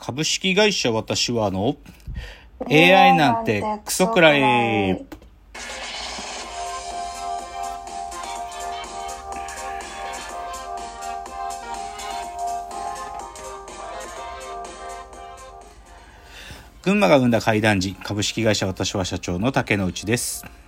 株式会社私はあの AI なんてクソくらい。群馬が生んだ怪談時株式会社私は社長の竹之内です。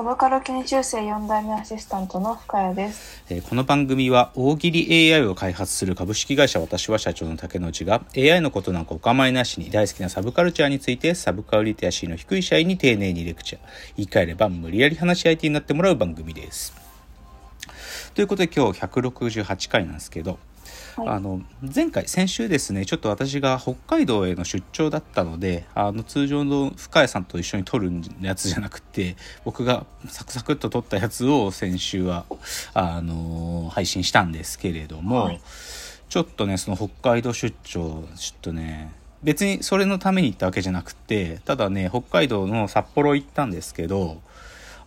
サブカル研修生4代目アシスタントの深谷です。えーこの番組は大喜利 AI を開発する株式会社私は社長の竹之内が AI のことなんかお構いなしに大好きなサブカルチャーについてサブカルリテラシーの低い社員に丁寧にレクチャー言い換えれば無理やり話し相手になってもらう番組です。ということで今日168回なんですけど、はい。あの前回先週ですねちょっと私が北海道への出張だったのであの通常の深谷さんと一緒に撮るやつじゃなくて僕がサクサクっと撮ったやつを先週はあの配信したんですけれども、はい。ちょっとねその北海道出張ちょっとね別にそれのために行ったわけじゃなくてただね北海道の札幌行ったんですけど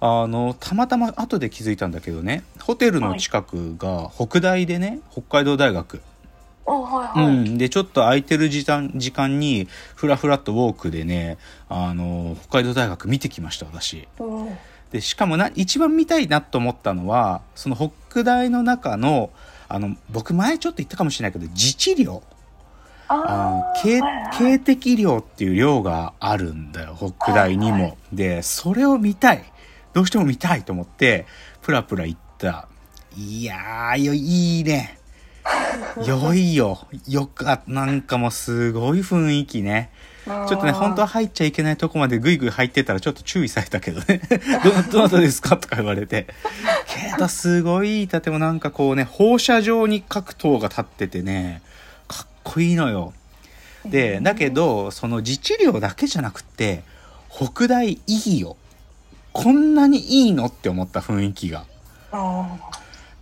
あのたまたま後で気づいたんだけどねホテルの近くが北大でね北海道大学、おはいはい。うん、でちょっと空いてる時間時間にふらふらっとウォークでねあの北海道大学見てきました私。うん。でしかもな一番見たいなと思ったのはその北大の中のあの僕前ちょっと言ったかもしれないけど自治寮。あ警警的寮っていう寮があるんだよ北大にも、はいはでそれを見たいどうしても見たいと思ってプラプラ行ったいやーよいいね 良いよよかったなんかもうすごい雰囲気ねちょっとね、本当は入っちゃいけないとこまでぐいぐい入ってたらちょっと注意されたけどね。ど、どなたですかとか言われて。けど、すごいいい建物なんかこうね、放射状に各塔が立っててね、かっこいいのよ。で、だけど、その自治寮だけじゃなくって、北大いいよ。こんなにいいのって思った雰囲気が。あ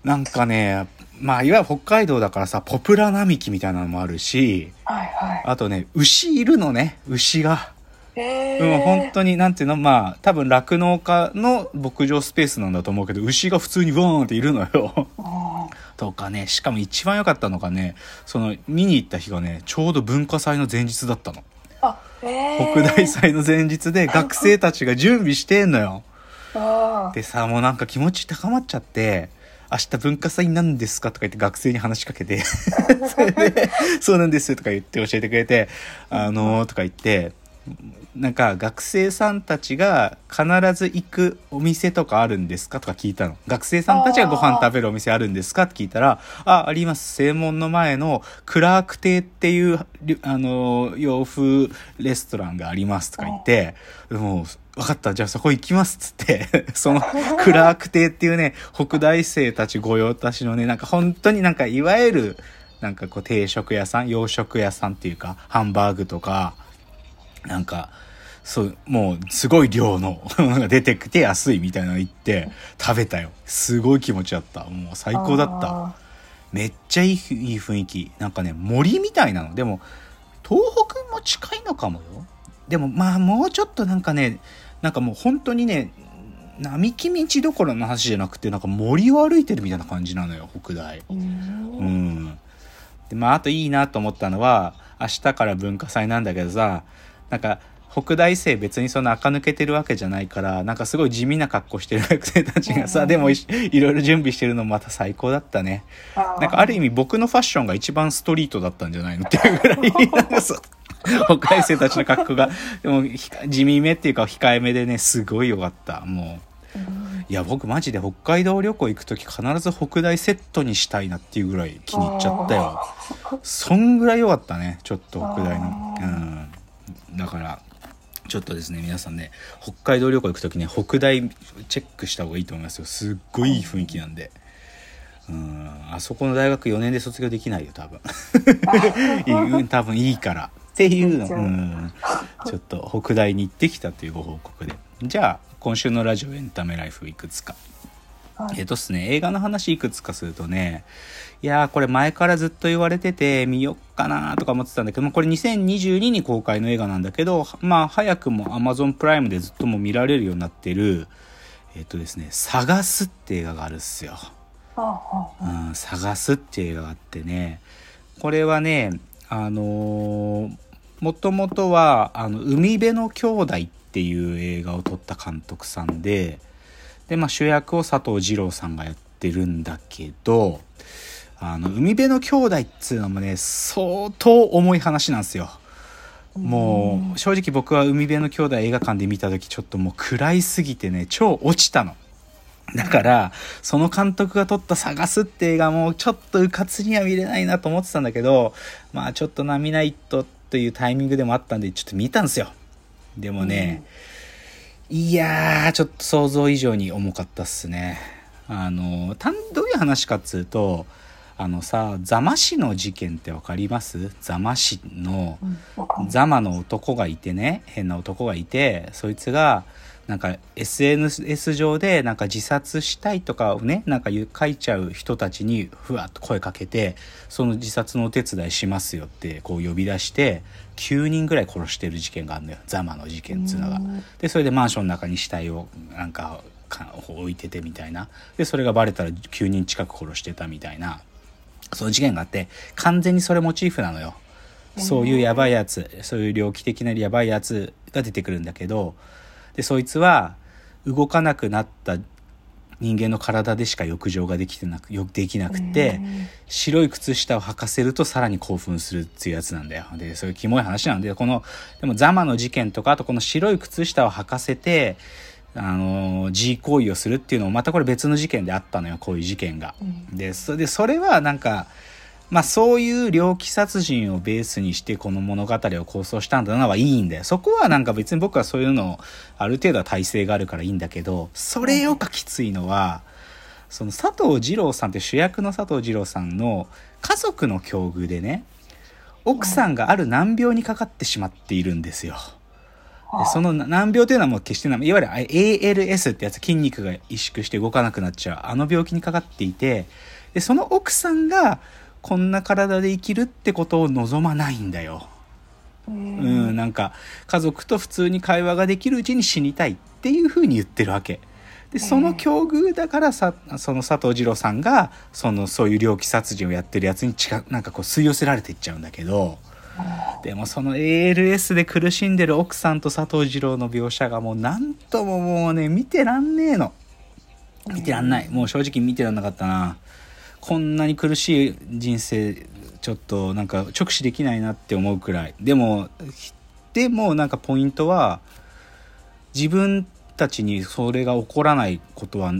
なんかね、まあ、いわゆる北海道だからさ、ポプラ並木みたいなのもあるし、ーはいはい。あとね、牛いるのね、牛が。へうん、本ー当に、なんていうの、まあ、多分酪農家の牧場スペースなんだと思うけど、牛が普通にボーンっているのよ。あとかね、しかも一番良かったのがね、その、見に行った日がね、ちょうど文化祭の前日だったの。北大祭の前日で学生たちが準備してんのよ。でさ、もうなんか気持ち高まっちゃって、明日文化祭なんですかとか言って学生に話しかけて、それで、そうなんですとか言って教えてくれて、あのーとか言って、なんか学生さんたちが必ず行くお店とかあるんですかとか聞いたの。学生さんたちがご飯食べるお店あるんですかって聞いたら、あ、あります。正門の前のクラーク亭っていう、あの洋風レストランがありますとか言って、もう、分かった。じゃあそこ行きます。っつって、そのクラーク亭っていうね、北大生たち御用達のね、なんか本当になんかいわゆる、なんかこう定食屋さん、洋食屋さんっていうか、ハンバーグとか、なんか、そう、もう、すごい量のものが出てきて安いみたいなの行って、食べたよ。すごい気持ちだった。もう最高だった。あめっちゃいいふいい雰囲気。なんかね、森みたいなの。でも、東北も近いのかもよ。でも、まあ、もうちょっとなんかね、なんかもう本当にね、並木道どころの話じゃなくて、なんか森を歩いてるみたいな感じなのよ、北大。ーううんん。で、まあ、あといいなと思ったのは、明日から文化祭なんだけどさ、なんか、北大生別にそんな垢抜けてるわけじゃないから、なんかすごい地味な格好してる学生たちがさ、うん。でもいいろいろ準備してるのもまた最高だったね。なんかある意味僕のファッションが一番ストリートだったんじゃないのっていうぐらい、なんかそう、北大生たちの格好が、でもひ地味めっていうか控えめでね、すごい良かった。もう。うん。いや僕マジで北海道旅行行く時必ず北大セットにしたいなっていうぐらい気に入っちゃったよ。そんぐらい良かったねちょっと北大の。あうんだからちょっとですね皆さんね北海道旅行行く時ね北大チェックした方がいいと思いますよ。すっごいいい雰囲気なんで。うんあそこの大学4年で卒業できないよ多分。多分いいから。っていうの、うん、ちょっと北大に行ってきたというご報告で。じゃあ今週のラジオエンタメライフいくつか。はいえっとっすね映画の話いくつかするとねいやーこれ前からずっと言われてて見よっかなーとか思ってたんだけどもこれ2022に公開の映画なんだけどまあ早くも Amazon プライムでずっともう見られるようになってるえっとですね「探す」って映画があるっすよ。ああうん、探すっていう映画があってねこれはねあのーもともとは、あの、海辺の兄弟っていう映画を撮った監督さんで、で、まあ主役を佐藤二郎さんがやってるんだけど、あの、海辺の兄弟っつうのもね、相当重い話なんですよ。もう、正直僕は海辺の兄弟映画館で見た時ちょっともう暗いすぎてね、超落ちたの。だから、その監督が撮った探すって映画もちょっとうかつには見れないなと思ってたんだけど、まあちょっとナミナイトというタイミングでもあったんで、ちょっと見たんですよ。でもね、いやー、ちょっと想像以上に重かったっすね。あの、たんどういう話かっつうと、あのさ、座間市の事件ってわかります？座間市の、うんわかんないザマの男がいてね変な男がいてそいつがなんか SNS 上でなんか自殺したいとかをねなんか書いちゃう人たちにふわっと声かけてその自殺のお手伝いしますよってこう呼び出して9人ぐらい殺してる事件があるのよザマの事件っつうのがうん。でそれでマンションの中に死体をなんかか置いててみたいなでそれがバレたら9人近く殺してたみたいなそういう事件があって完全にそれモチーフなのよ。そういうやばいやつ、そういう猟奇的なやばいやつが出てくるんだけど、で、そいつは動かなくなった人間の体でしか浴場ができてなく、よできなくて、白い靴下を履かせるとさらに興奮するっていうやつなんだよ。で、そういうキモい話なんで、この、でもザマの事件とか、あとこの白い靴下を履かせて、あの、G 行為をするっていうのもまたこれ別の事件であったのよ、こういう事件が。うんで、それで、それはなんか、まあそういう猟奇殺人をベースにしてこの物語を構想したんだなはいいんだよ。そこはなんか別に僕はそういうのある程度は体制があるからいいんだけど、それよかきついのは、その佐藤二郎さんって主役の佐藤二郎さんの家族の境遇でね、奥さんがある難病にかかってしまっているんですよ。でその難病というのはもう決してない、いわゆる ALS ってやつ、筋肉が萎縮して動かなくなっちゃう、あの病気にかかっていて、で、その奥さんがこんな体で生きるってことを望まないんだよ。ううんん、なんか家族と普通に会話ができるうちに死にたいっていうふうに言ってるわけ。で、その境遇だからさ、その佐藤二郎さんが、その、そういう猟奇殺人をやってるやつに近、なんかこう吸い寄せられていっちゃうんだけど、でもその ALS で苦しんでる奥さんと佐藤二郎の描写がもうなんとももうね、見てらんねえの。見てらんない。もう正直見てらんなかったな。こんなに苦しい人生、ちょっとなんか直視できないなって思うくらい。でも、でもなんかポイントは、自分たちにそれが起こらないことは、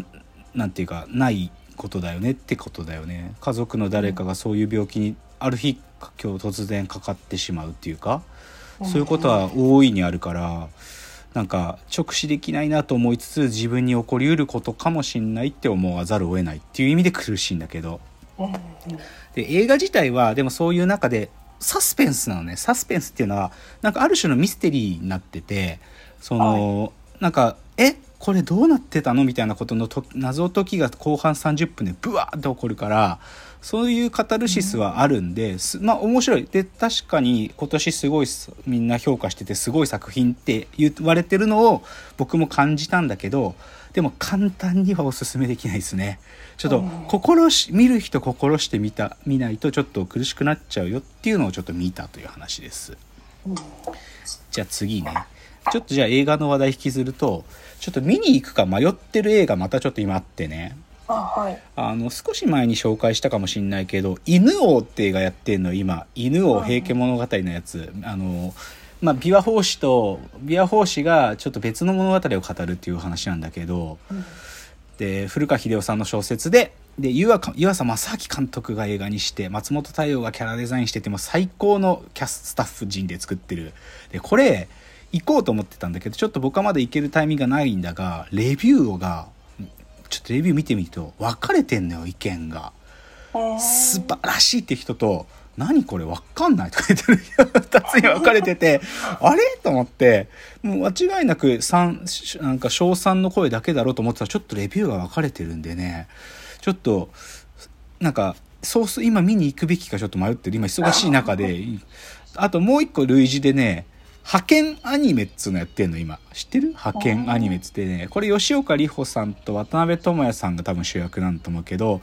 なんていうか、ないことだよねってことだよね。家族の誰かがそういう病気に、ある日、今日突然かかってしまうっていうか、そういうことは大いにあるから、なんか直視できないなと思いつつ自分に起こりうることかもしんないって思わざるを得ないっていう意味で苦しいんだけど。うんで映画自体はでもそういう中でサスペンスなのね。サスペンスっていうのはなんかある種のミステリーになっててその、なんかえこれどうなってたの？みたいなことのと謎解きが後半30分でブワーって起こるからそういうカタルシスはあるんで、すまあ面白い。で確かに今年すごいすみんな評価しててすごい作品って言われてるのを僕も感じたんだけどでも簡単にはおすすめできないですね。ちょっとうん。心し見る人心して見た見ないとちょっと苦しくなっちゃうよっていうのをちょっと見たという話です。うん。じゃあ次ね。ちょっとじゃあ映画の話題引きずるとちょっと見に行くか迷ってる映画またちょっと今あってね。あはい。あの少し前に紹介したかもしんないけど「犬王」って映画やってんの今「犬王平家物語」のやつ。あのまあ琵琶法師と琵琶法師がちょっと別の物語を語るっていう話なんだけどうん。で古川英夫さんの小説でで湯浅湯浅正明監督が映画にして松本太陽がキャラデザインしてても最高のキャススタッフ陣で作ってる。でこれ行こうと思ってたんだけどちょっと僕はまだ行けるタイミングがないんだがレビューがちょっとレビュー見てみると分かれてんのよ意見が。素晴らしいって人と何これ分かんないとか言ってる人が2つに分かれてて あれ？と思って。もう間違いなく三なんか賞賛の声だけだろうと思ってたらちょっとレビューが分かれてるんでね。ちょっとなんかそうす今見に行くべきかちょっと迷ってる。今忙しい中で。あともう一個類似でね派遣アニメっつうのやってんの今。知ってる？派遣アニメっつってね。これ吉岡里帆さんと渡辺智也さんが多分主役なんだと思うけど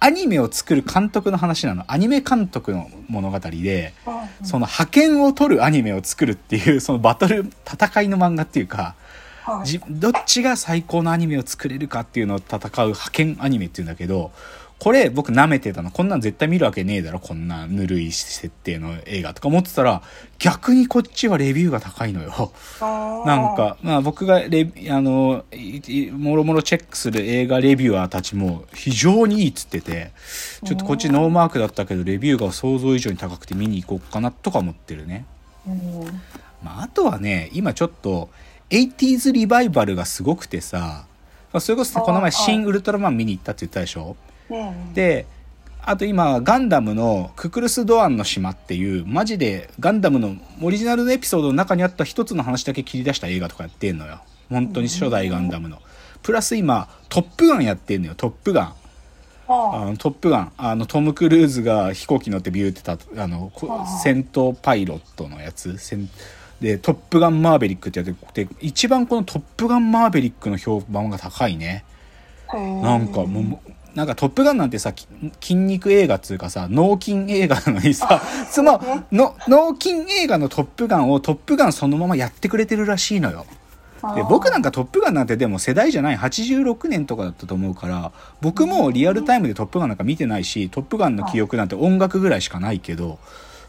アニメを作る監督の話なの。アニメ監督の物語で、うんその派遣を取るアニメを作るっていう、そのバトル、戦いの漫画っていうか、どっちが最高のアニメを作れるかっていうのを戦う派遣アニメっていうんだけど、これ僕舐めてたの。こんなん絶対見るわけねえだろ。こんなぬるい設定の映画とか思ってたら、逆にこっちはレビューが高いのよ。なんか、まあ僕がレビあの、もろもろチェックする映画レビュアーたちも非常にいいっつってて、ちょっとこっちノーマークだったけど、レビューが想像以上に高くて見に行こうかなとか思ってるね。うんまああとはね、今ちょっと、80s リバイバルがすごくてさ、まあそれこそこの前新ウルトラマン見に行ったって言ったでしょ？で、あと今、ガンダムのククルス・ドアンの島っていう、マジでガンダムのオリジナルのエピソードの中にあった一つの話だけ切り出した映画とかやってんのよ。本当に初代ガンダムの。プラス今、トップガンやってんのよ、トップガン。ああのトップガン。あの、トム・クルーズが飛行機乗ってビューってた、あの、戦闘パイロットのやつ。戦で、トップガンマーベリックってやってて、一番このトップガンマーベリックの評判が高いね。なんかもう、なんかトップガンなんてさ、き筋肉映画っつうかさ、脳筋映画なのにさ、その、の、脳筋映画のトップガンをトップガンそのままやってくれてるらしいのよ。で僕なんかトップガンなんてでも世代じゃない。86年とかだったと思うから僕もリアルタイムでトップガンなんか見てないしトップガンの記憶なんて音楽ぐらいしかないけど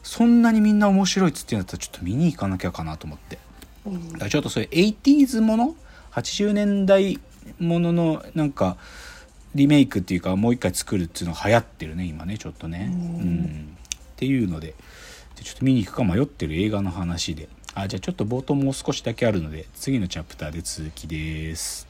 そんなにみんな面白いっつってんだったらちょっと見に行かなきゃかなと思って。うん。だからちょっとそういう 80s もの？80年代もののなんかリメイクっていうかもう一回作るっていうのが流行ってるね今ねちょっとね。ううん。んっていうので。でちょっと見に行くか迷ってる映画の話で。あじゃあちょっと冒頭もう少しだけあるので次のチャプターで続きです